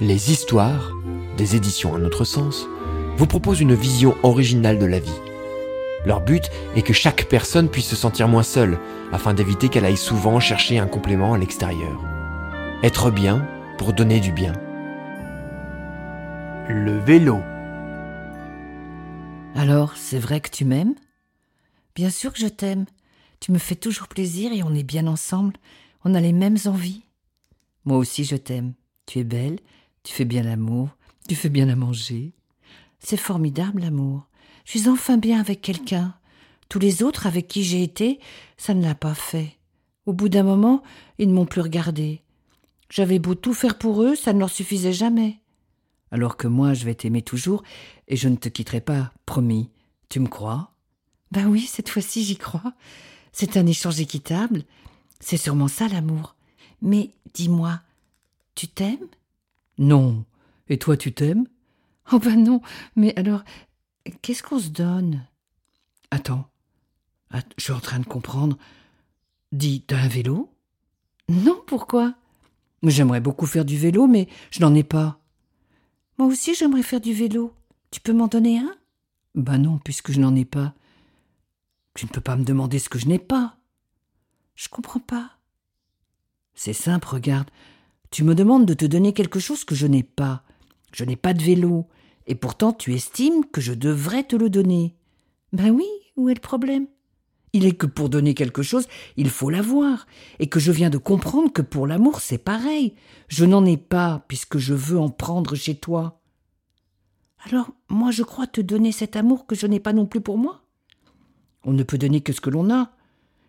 Les histoires, des éditions Un autre sens, vous proposent une vision originale de la vie. Leur but est que chaque personne puisse se sentir moins seule, afin d'éviter qu'elle aille souvent chercher un complément à l'extérieur. Être bien pour donner du bien. Le vélo. Alors, c'est vrai que tu m'aimes? Bien sûr que je t'aime. Tu me fais toujours plaisir et on est bien ensemble. On a les mêmes envies. Moi aussi, je t'aime. Tu es belle, tu fais bien l'amour, tu fais bien à manger. C'est formidable, l'amour. Je suis enfin bien avec quelqu'un. Tous les autres avec qui j'ai été, ça ne l'a pas fait. Au bout d'un moment, ils ne m'ont plus regardé. J'avais beau tout faire pour eux, ça ne leur suffisait jamais. Alors que moi, je vais t'aimer toujours, et je ne te quitterai pas, promis. Tu me crois? Ben oui, cette fois-ci, j'y crois. C'est un échange équitable. C'est sûrement ça, l'amour. Mais dis-moi, tu t'aimes? Non. Et toi, tu t'aimes? Oh ben non. Mais alors, qu'est-ce qu'on se donne? Attends. Je suis en train de comprendre. Dis, t'as un vélo? Non, pourquoi? J'aimerais beaucoup faire du vélo, mais je n'en ai pas. Moi aussi, j'aimerais faire du vélo. Tu peux m'en donner un? Ben non, puisque je n'en ai pas. Tu ne peux pas me demander ce que je n'ai pas. Je comprends pas. C'est simple, regarde. Tu me demandes de te donner quelque chose que je n'ai pas. Je n'ai pas de vélo, et pourtant tu estimes que je devrais te le donner. Ben oui, où est le problème? Il est que pour donner quelque chose, il faut l'avoir, et que je viens de comprendre que pour l'amour c'est pareil. Je n'en ai pas, puisque je veux en prendre chez toi. Alors, moi je crois te donner cet amour que je n'ai pas non plus pour moi. On ne peut donner que ce que l'on a.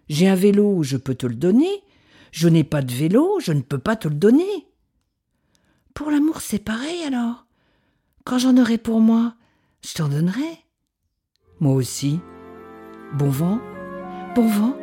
J'ai un vélo, je peux te le donner. Je n'ai pas de vélo, je ne peux pas te le donner. Pour l'amour, c'est pareil alors. Quand j'en aurai pour moi, je t'en donnerai. Moi aussi. Bon vent, bon vent,